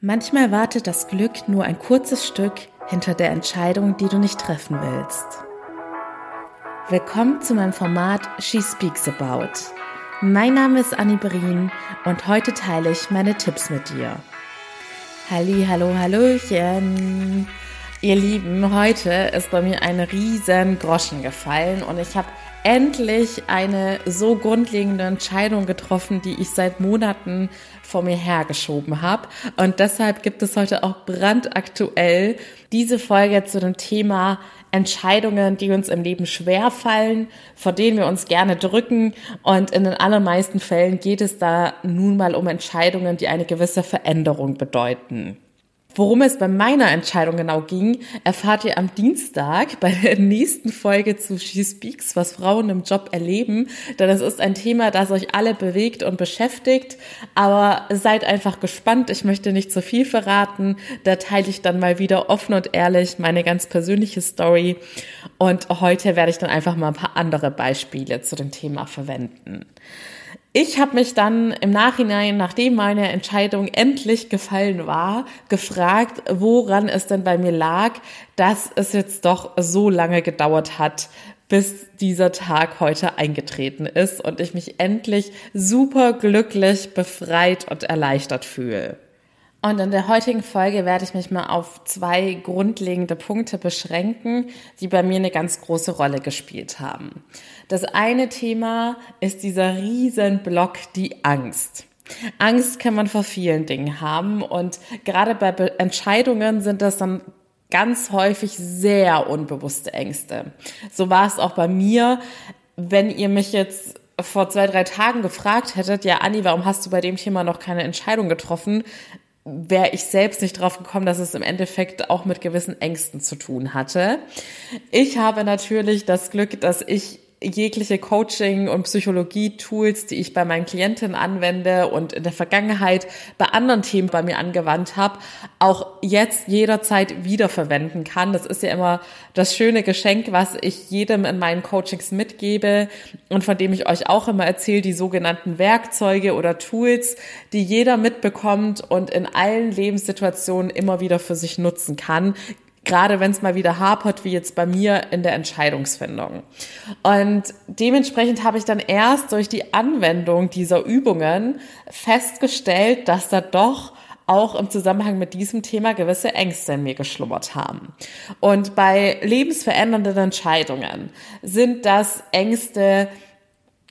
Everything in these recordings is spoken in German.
Manchmal wartet das Glück nur ein kurzes Stück hinter der Entscheidung, die du nicht treffen willst. Willkommen zu meinem Format She Speaks About. Mein Name ist Annie Berin und heute teile ich meine Tipps mit dir. Halli, hallo, hallöchen. Ihr Lieben, heute ist bei mir eine riesen Groschen gefallen und ich habe endlich eine so grundlegende Entscheidung getroffen, die ich seit Monaten vor mir hergeschoben habe. Und deshalb gibt es heute auch brandaktuell diese Folge zu dem Thema Entscheidungen, die uns im Leben schwer fallen, vor denen wir uns gerne drücken. Und in den allermeisten Fällen geht es da nun mal um Entscheidungen, die eine gewisse Veränderung bedeuten. Worum es bei meiner Entscheidung genau ging, erfahrt ihr am Dienstag bei der nächsten Folge zu She Speaks, was Frauen im Job erleben. Denn es ist ein Thema, das euch alle bewegt und beschäftigt. Aber seid einfach gespannt. Ich möchte nicht zu viel verraten. Da teile ich dann mal wieder offen und ehrlich meine ganz persönliche Story. Und heute werde ich dann einfach mal ein paar andere Beispiele zu dem Thema verwenden. Ich habe mich dann im Nachhinein, nachdem meine Entscheidung endlich gefallen war, gefragt, woran es denn bei mir lag, dass es jetzt doch so lange gedauert hat, bis dieser Tag heute eingetreten ist und ich mich endlich super glücklich, befreit und erleichtert fühle. Und in der heutigen Folge werde ich mich mal auf zwei grundlegende Punkte beschränken, die bei mir eine ganz große Rolle gespielt haben. Das eine Thema ist dieser Riesenblock, die Angst. Angst kann man vor vielen Dingen haben und gerade bei Entscheidungen sind das dann ganz häufig sehr unbewusste Ängste. So war es auch bei mir. Wenn ihr mich jetzt vor zwei, drei Tagen gefragt hättet, ja, Anni, warum hast du bei dem Thema noch keine Entscheidung getroffen? Wäre ich selbst nicht drauf gekommen, dass es im Endeffekt auch mit gewissen Ängsten zu tun hatte. Ich habe natürlich das Glück, dass ich jegliche Coaching- und Psychologie-Tools, die ich bei meinen Klientinnen anwende und in der Vergangenheit bei anderen Themen bei mir angewandt habe, auch jetzt jederzeit wiederverwenden kann. Das ist ja immer das schöne Geschenk, was ich jedem in meinen Coachings mitgebe und von dem ich euch auch immer erzähle, die sogenannten Werkzeuge oder Tools, die jeder mitbekommt und in allen Lebenssituationen immer wieder für sich nutzen kann, gerade wenn es mal wieder hapert, wie jetzt bei mir in der Entscheidungsfindung. Und dementsprechend habe ich dann erst durch die Anwendung dieser Übungen festgestellt, dass da doch auch im Zusammenhang mit diesem Thema gewisse Ängste in mir geschlummert haben. Und bei lebensverändernden Entscheidungen sind das Ängste,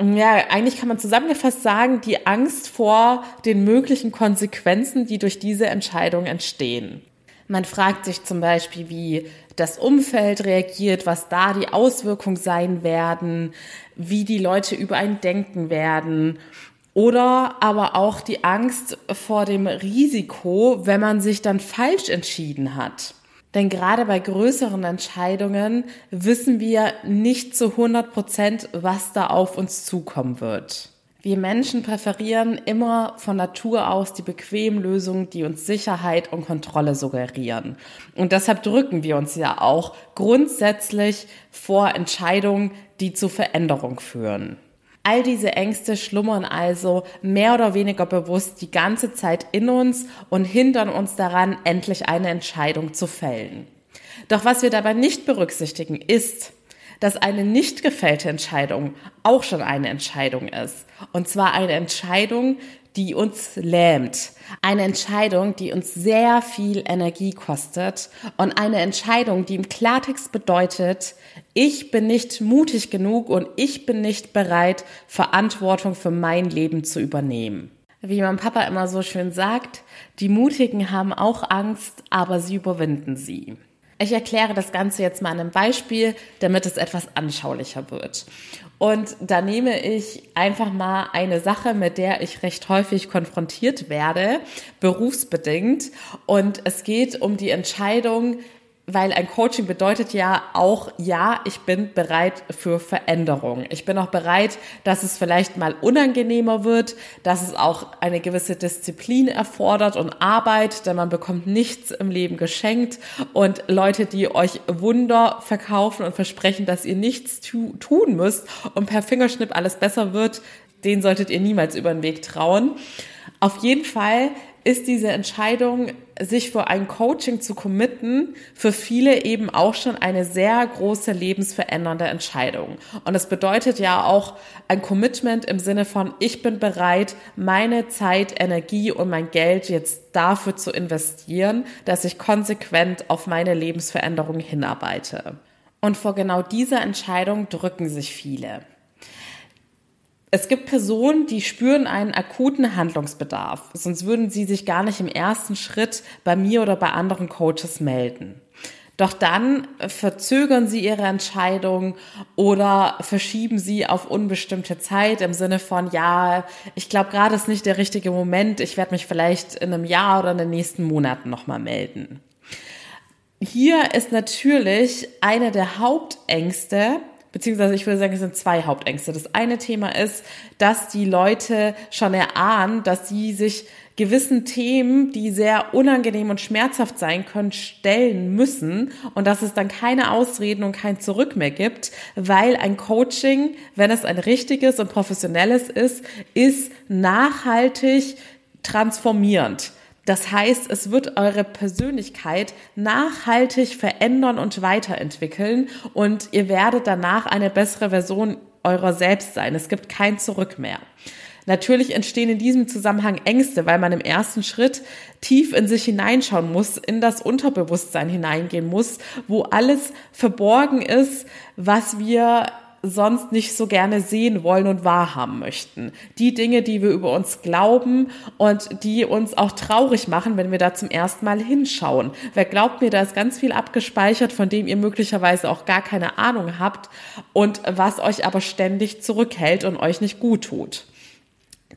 ja, eigentlich kann man zusammengefasst sagen, die Angst vor den möglichen Konsequenzen, die durch diese Entscheidung entstehen. Man fragt sich zum Beispiel, wie das Umfeld reagiert, was da die Auswirkungen sein werden, wie die Leute über einen denken werden. Oder aber auch die Angst vor dem Risiko, wenn man sich dann falsch entschieden hat. Denn gerade bei größeren Entscheidungen wissen wir nicht zu 100 Prozent, was da auf uns zukommen wird. Wir Menschen präferieren immer von Natur aus die bequemen Lösungen, die uns Sicherheit und Kontrolle suggerieren. Und deshalb drücken wir uns ja auch grundsätzlich vor Entscheidungen, die zu Veränderung führen. All diese Ängste schlummern also mehr oder weniger bewusst die ganze Zeit in uns und hindern uns daran, endlich eine Entscheidung zu fällen. Doch was wir dabei nicht berücksichtigen, ist, dass eine nicht gefällte Entscheidung auch schon eine Entscheidung ist. Und zwar eine Entscheidung, die uns lähmt. Eine Entscheidung, die uns sehr viel Energie kostet und eine Entscheidung, die im Klartext bedeutet, ich bin nicht mutig genug und ich bin nicht bereit, Verantwortung für mein Leben zu übernehmen. Wie mein Papa immer so schön sagt, die Mutigen haben auch Angst, aber sie überwinden sie. Ich erkläre das Ganze jetzt mal an einem Beispiel, damit es etwas anschaulicher wird. Und da nehme ich einfach mal eine Sache, mit der ich recht häufig konfrontiert werde, berufsbedingt. Und es geht um die Entscheidung, weil ein Coaching bedeutet ja auch, ja, ich bin bereit für Veränderung. Ich bin auch bereit, dass es vielleicht mal unangenehmer wird, dass es auch eine gewisse Disziplin erfordert und Arbeit, denn man bekommt nichts im Leben geschenkt und Leute, die euch Wunder verkaufen und versprechen, dass ihr nichts tu tun müsst und per Fingerschnipp alles besser wird, den solltet ihr niemals über den Weg trauen. Auf jeden Fall ist diese Entscheidung, sich für ein Coaching zu committen, für viele eben auch schon eine sehr große lebensverändernde Entscheidung. Und das bedeutet ja auch ein Commitment im Sinne von, ich bin bereit, meine Zeit, Energie und mein Geld jetzt dafür zu investieren, dass ich konsequent auf meine Lebensveränderung hinarbeite. Und vor genau dieser Entscheidung drücken sich viele. Es gibt Personen, die spüren einen akuten Handlungsbedarf, sonst würden sie sich gar nicht im ersten Schritt bei mir oder bei anderen Coaches melden. Doch dann verzögern sie ihre Entscheidung oder verschieben sie auf unbestimmte Zeit im Sinne von, ja, ich glaube gerade ist nicht der richtige Moment, ich werde mich vielleicht in einem Jahr oder in den nächsten Monaten nochmal melden. Hier ist natürlich eine der Hauptängste, beziehungsweise ich würde sagen, es sind zwei Hauptängste. Das eine Thema ist, dass die Leute schon erahnen, dass sie sich gewissen Themen, die sehr unangenehm und schmerzhaft sein können, stellen müssen und dass es dann keine Ausreden und kein Zurück mehr gibt, weil ein Coaching, wenn es ein richtiges und professionelles ist, ist nachhaltig transformierend. Das heißt, es wird eure Persönlichkeit nachhaltig verändern und weiterentwickeln und ihr werdet danach eine bessere Version eurer selbst sein. Es gibt kein Zurück mehr. Natürlich entstehen in diesem Zusammenhang Ängste, weil man im ersten Schritt tief in sich hineinschauen muss, in das Unterbewusstsein hineingehen muss, wo alles verborgen ist, was wir sonst nicht so gerne sehen wollen und wahrhaben möchten. Die Dinge, die wir über uns glauben und die uns auch traurig machen, wenn wir da zum ersten Mal hinschauen. Wer glaubt mir, da ist ganz viel abgespeichert, von dem ihr möglicherweise auch gar keine Ahnung habt und was euch aber ständig zurückhält und euch nicht gut tut.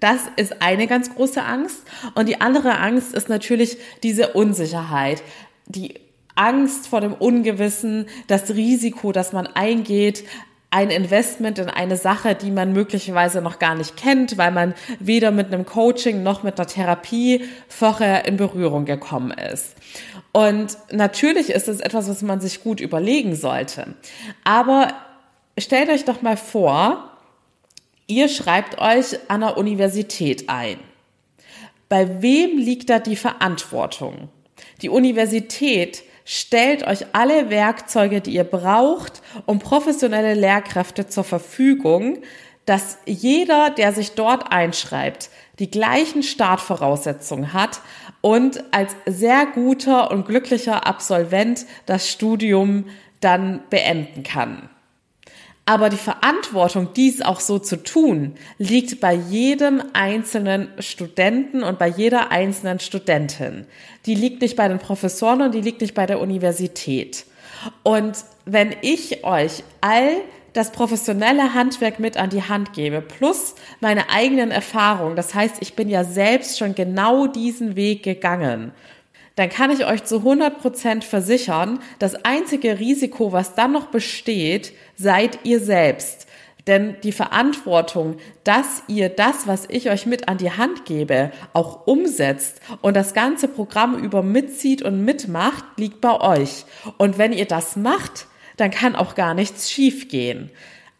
Das ist eine ganz große Angst. Und die andere Angst ist natürlich diese Unsicherheit. Die Angst vor dem Ungewissen, das Risiko, das man eingeht, ein Investment in eine Sache, die man möglicherweise noch gar nicht kennt, weil man weder mit einem Coaching noch mit einer Therapie vorher in Berührung gekommen ist. Und natürlich ist es etwas, was man sich gut überlegen sollte. Aber stellt euch doch mal vor, ihr schreibt euch an der Universität ein. Bei wem liegt da die Verantwortung? Die Universität stellt euch alle Werkzeuge, die ihr braucht, um professionelle Lehrkräfte zur Verfügung, dass jeder, der sich dort einschreibt, die gleichen Startvoraussetzungen hat und als sehr guter und glücklicher Absolvent das Studium dann beenden kann. Aber die Verantwortung, dies auch so zu tun, liegt bei jedem einzelnen Studenten und bei jeder einzelnen Studentin. Die liegt nicht bei den Professoren und die liegt nicht bei der Universität. Und wenn ich euch all das professionelle Handwerk mit an die Hand gebe, plus meine eigenen Erfahrungen, das heißt, ich bin ja selbst schon genau diesen Weg gegangen, dann kann ich euch zu 100 Prozent versichern, das einzige Risiko, was dann noch besteht, seid ihr selbst. Denn die Verantwortung, dass ihr das, was ich euch mit an die Hand gebe, auch umsetzt und das ganze Programm über mitzieht und mitmacht, liegt bei euch. Und wenn ihr das macht, dann kann auch gar nichts schiefgehen.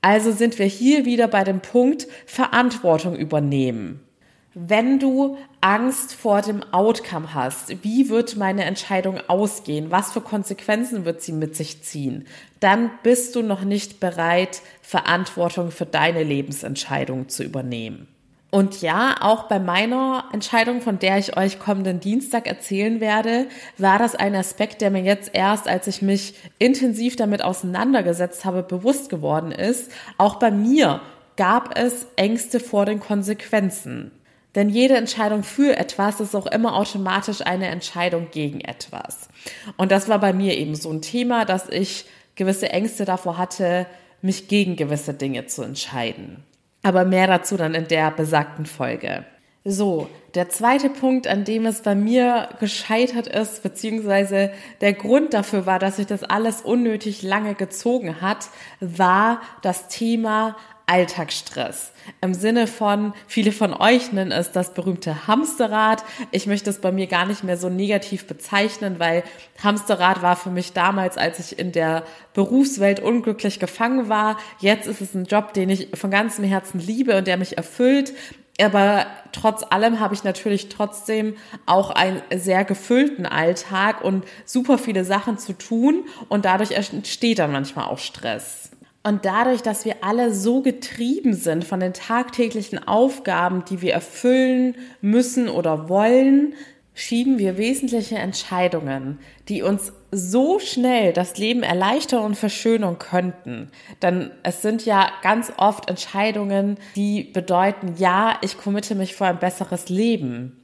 Also sind wir hier wieder bei dem Punkt Verantwortung übernehmen wenn du Angst vor dem Outcome hast, wie wird meine Entscheidung ausgehen, was für Konsequenzen wird sie mit sich ziehen, dann bist du noch nicht bereit, Verantwortung für deine Lebensentscheidung zu übernehmen. Und ja, auch bei meiner Entscheidung, von der ich euch kommenden Dienstag erzählen werde, war das ein Aspekt, der mir jetzt erst, als ich mich intensiv damit auseinandergesetzt habe, bewusst geworden ist. Auch bei mir gab es Ängste vor den Konsequenzen. Denn jede Entscheidung für etwas ist auch immer automatisch eine Entscheidung gegen etwas. Und das war bei mir eben so ein Thema, dass ich gewisse Ängste davor hatte, mich gegen gewisse Dinge zu entscheiden. Aber mehr dazu dann in der besagten Folge. So, der zweite Punkt, an dem es bei mir gescheitert ist, beziehungsweise der Grund dafür war, dass sich das alles unnötig lange gezogen hat, war das Thema Alltagsstress. Im Sinne von, viele von euch nennen es das berühmte Hamsterrad. Ich möchte es bei mir gar nicht mehr so negativ bezeichnen, weil Hamsterrad war für mich damals, als ich in der Berufswelt unglücklich gefangen war. Jetzt ist es ein Job, den ich von ganzem Herzen liebe und der mich erfüllt. Aber trotz allem habe ich natürlich trotzdem auch einen sehr gefüllten Alltag und super viele Sachen zu tun und dadurch entsteht dann manchmal auch Stress. Und dadurch, dass wir alle so getrieben sind von den tagtäglichen Aufgaben, die wir erfüllen müssen oder wollen, schieben wir wesentliche Entscheidungen, die uns so schnell das Leben erleichtern und verschönern könnten. Denn es sind ja ganz oft Entscheidungen, die bedeuten, ja, ich committe mich für ein besseres Leben.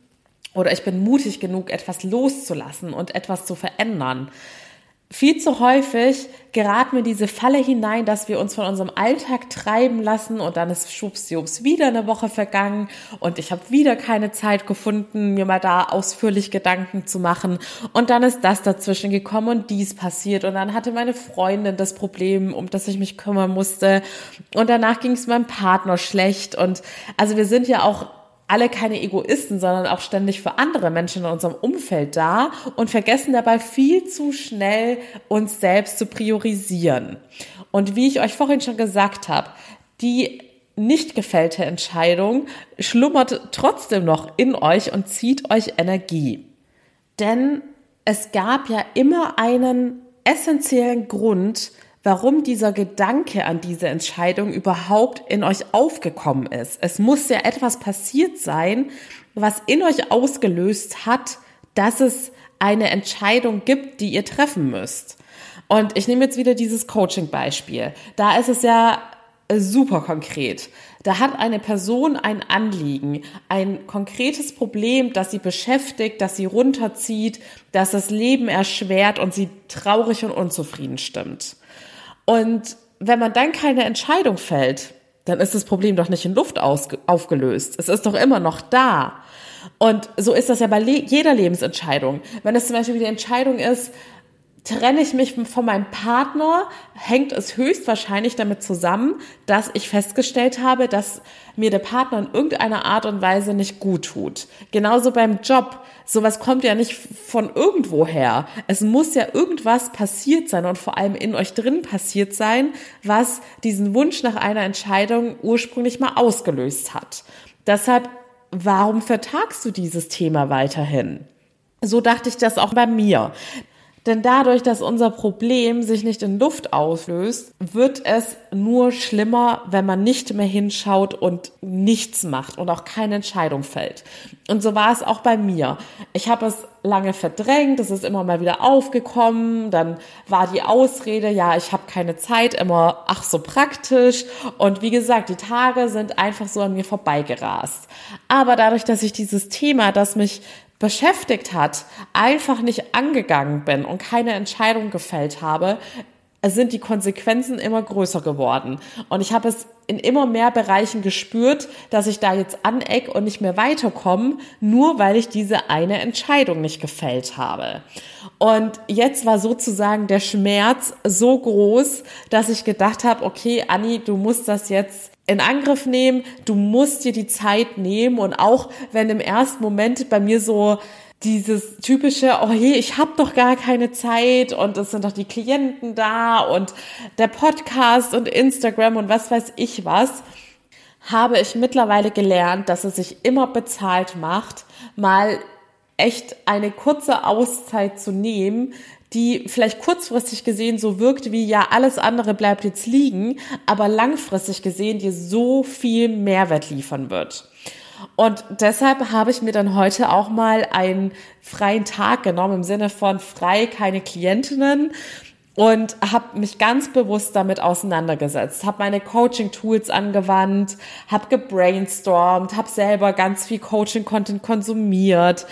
Oder ich bin mutig genug, etwas loszulassen und etwas zu verändern viel zu häufig geraten wir in diese Falle hinein, dass wir uns von unserem Alltag treiben lassen und dann ist schwuppsdiwupps wieder eine Woche vergangen und ich habe wieder keine Zeit gefunden, mir mal da ausführlich Gedanken zu machen. Und dann ist das dazwischen gekommen und dies passiert. Und dann hatte meine Freundin das Problem, um das ich mich kümmern musste. Und danach ging es meinem Partner schlecht. Und also wir sind ja auch alle keine Egoisten, sondern auch ständig für andere Menschen in unserem Umfeld da und vergessen dabei viel zu schnell uns selbst zu priorisieren. Und wie ich euch vorhin schon gesagt habe, die nicht gefällte Entscheidung schlummert trotzdem noch in euch und zieht euch Energie. Denn es gab ja immer einen essentiellen Grund, warum dieser Gedanke an diese Entscheidung überhaupt in euch aufgekommen ist. Es muss ja etwas passiert sein, was in euch ausgelöst hat, dass es eine Entscheidung gibt, die ihr treffen müsst. Und ich nehme jetzt wieder dieses Coaching-Beispiel. Da ist es ja super konkret. Da hat eine Person ein Anliegen, ein konkretes Problem, das sie beschäftigt, das sie runterzieht, das das Leben erschwert und sie traurig und unzufrieden stimmt. Und wenn man dann keine Entscheidung fällt, dann ist das Problem doch nicht in Luft aufgelöst. Es ist doch immer noch da. Und so ist das ja bei jeder Lebensentscheidung. Wenn es zum Beispiel die Entscheidung ist, trenne ich mich von meinem Partner, hängt es höchstwahrscheinlich damit zusammen, dass ich festgestellt habe, dass mir der Partner in irgendeiner Art und Weise nicht gut tut. Genauso beim Job. Sowas kommt ja nicht von irgendwo her. Es muss ja irgendwas passiert sein und vor allem in euch drin passiert sein, was diesen Wunsch nach einer Entscheidung ursprünglich mal ausgelöst hat. Deshalb, warum vertagst du dieses Thema weiterhin? So dachte ich das auch bei mir. Denn dadurch, dass unser Problem sich nicht in Luft auslöst, wird es nur schlimmer, wenn man nicht mehr hinschaut und nichts macht und auch keine Entscheidung fällt. Und so war es auch bei mir. Ich habe es lange verdrängt, es ist immer mal wieder aufgekommen, dann war die Ausrede, ja, ich habe keine Zeit, immer ach so praktisch. Und wie gesagt, die Tage sind einfach so an mir vorbeigerast. Aber dadurch, dass ich dieses Thema, das mich beschäftigt hat, einfach nicht angegangen bin und keine Entscheidung gefällt habe, sind die Konsequenzen immer größer geworden. Und ich habe es in immer mehr Bereichen gespürt, dass ich da jetzt aneck und nicht mehr weiterkomme, nur weil ich diese eine Entscheidung nicht gefällt habe. Und jetzt war sozusagen der Schmerz so groß, dass ich gedacht habe, okay, Anni, du musst das jetzt in Angriff nehmen. Du musst dir die Zeit nehmen und auch wenn im ersten Moment bei mir so dieses typische, oh je, ich habe doch gar keine Zeit und es sind doch die Klienten da und der Podcast und Instagram und was weiß ich was, habe ich mittlerweile gelernt, dass es sich immer bezahlt macht, mal echt eine kurze Auszeit zu nehmen, die vielleicht kurzfristig gesehen so wirkt wie, ja, alles andere bleibt jetzt liegen, aber langfristig gesehen dir so viel Mehrwert liefern wird. Und deshalb habe ich mir dann heute auch mal einen freien Tag genommen, im Sinne von frei, keine Klientinnen und habe mich ganz bewusst damit auseinandergesetzt, habe meine Coaching-Tools angewandt, habe gebrainstormt, habe selber ganz viel Coaching-Content konsumiert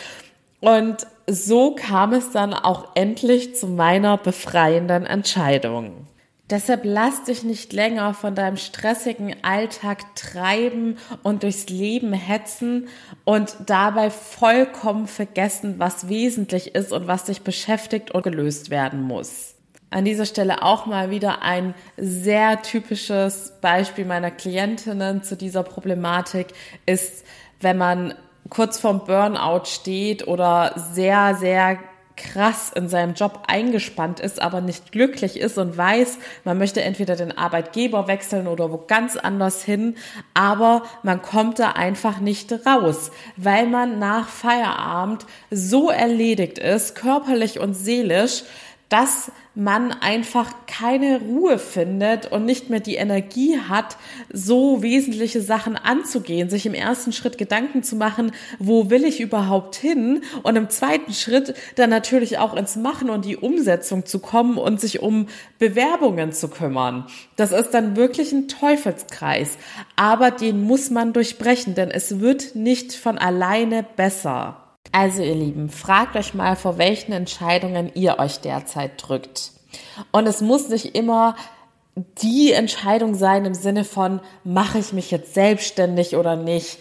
und so kam es dann auch endlich zu meiner befreienden Entscheidung. Deshalb lass dich nicht länger von deinem stressigen Alltag treiben und durchs Leben hetzen und dabei vollkommen vergessen, was wesentlich ist und was dich beschäftigt und gelöst werden muss. An dieser Stelle auch mal wieder ein sehr typisches Beispiel meiner Klientinnen zu dieser Problematik ist, wenn man kurz vorm Burnout steht oder sehr, sehr krass in seinem Job eingespannt ist, aber nicht glücklich ist und weiß, man möchte entweder den Arbeitgeber wechseln oder wo ganz anders hin, aber man kommt da einfach nicht raus, weil man nach Feierabend so erledigt ist, körperlich und seelisch, dass man einfach keine Ruhe findet und nicht mehr die Energie hat, so wesentliche Sachen anzugehen, sich im ersten Schritt Gedanken zu machen, wo will ich überhaupt hin und im zweiten Schritt dann natürlich auch ins Machen und die Umsetzung zu kommen und sich um Bewerbungen zu kümmern. Das ist dann wirklich ein Teufelskreis, aber den muss man durchbrechen, denn es wird nicht von alleine besser. Also ihr Lieben, fragt euch mal, vor welchen Entscheidungen ihr euch derzeit drückt. Und es muss nicht immer die Entscheidung sein im Sinne von, mache ich mich jetzt selbstständig oder nicht?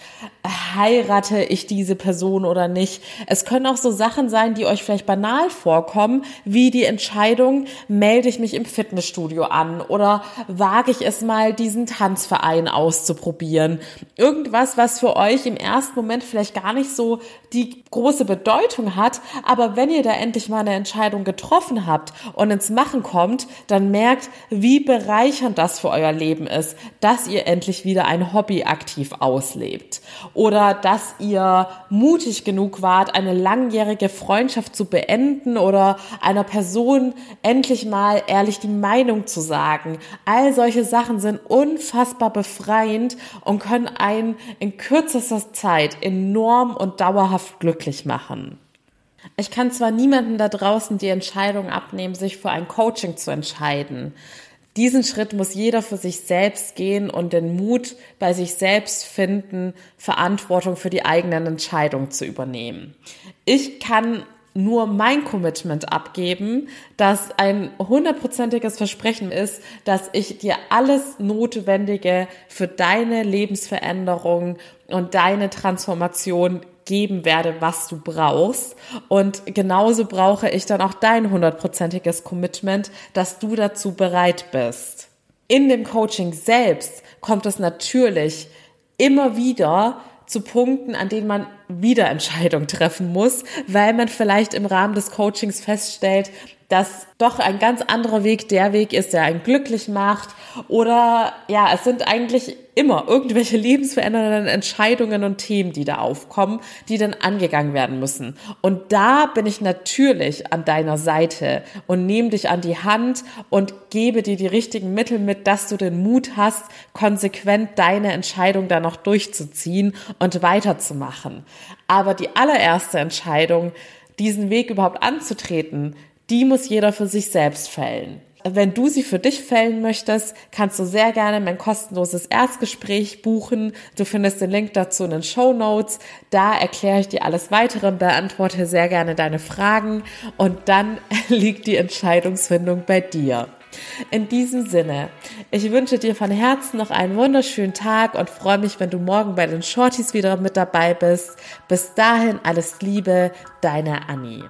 Heirate ich diese Person oder nicht? Es können auch so Sachen sein, die euch vielleicht banal vorkommen, wie die Entscheidung, melde ich mich im Fitnessstudio an oder wage ich es mal, diesen Tanzverein auszuprobieren? Irgendwas, was für euch im ersten Moment vielleicht gar nicht so die große Bedeutung hat, aber wenn ihr da endlich mal eine Entscheidung getroffen habt und ins Machen kommt, dann merkt, wie bereichernd das für euer Leben ist, dass ihr endlich wieder ein Hobby aktiv auslebt oder dass ihr mutig genug wart, eine langjährige Freundschaft zu beenden oder einer Person endlich mal ehrlich die Meinung zu sagen. All solche Sachen sind unfassbar befreiend und können einen in kürzester Zeit enorm und dauerhaft glücklich machen. Ich kann zwar niemanden da draußen die Entscheidung abnehmen, sich für ein Coaching zu entscheiden. Diesen Schritt muss jeder für sich selbst gehen und den Mut bei sich selbst finden, Verantwortung für die eigenen Entscheidungen zu übernehmen. Ich kann nur mein Commitment abgeben, dass ein hundertprozentiges Versprechen ist, dass ich dir alles Notwendige für deine Lebensveränderung und deine Transformation geben werde, was du brauchst. Und genauso brauche ich dann auch dein hundertprozentiges Commitment, dass du dazu bereit bist. In dem Coaching selbst kommt es natürlich immer wieder zu Punkten, an denen man wieder Entscheidungen treffen muss, weil man vielleicht im Rahmen des Coachings feststellt, dass doch ein ganz anderer Weg der Weg ist, der einen glücklich macht. Oder ja, es sind eigentlich immer irgendwelche lebensverändernden Entscheidungen und Themen, die da aufkommen, die dann angegangen werden müssen. Und da bin ich natürlich an deiner Seite und nehme dich an die Hand und gebe dir die richtigen Mittel mit, dass du den Mut hast, konsequent deine Entscheidung dann noch durchzuziehen und weiterzumachen. Aber die allererste Entscheidung, diesen Weg überhaupt anzutreten, die muss jeder für sich selbst fällen. Wenn du sie für dich fällen möchtest, kannst du sehr gerne mein kostenloses Erstgespräch buchen. Du findest den Link dazu in den Show Notes. Da erkläre ich dir alles weitere und beantworte sehr gerne deine Fragen. Und dann liegt die Entscheidungsfindung bei dir. In diesem Sinne, ich wünsche dir von Herzen noch einen wunderschönen Tag und freue mich, wenn du morgen bei den Shorties wieder mit dabei bist. Bis dahin alles Liebe, deine Annie.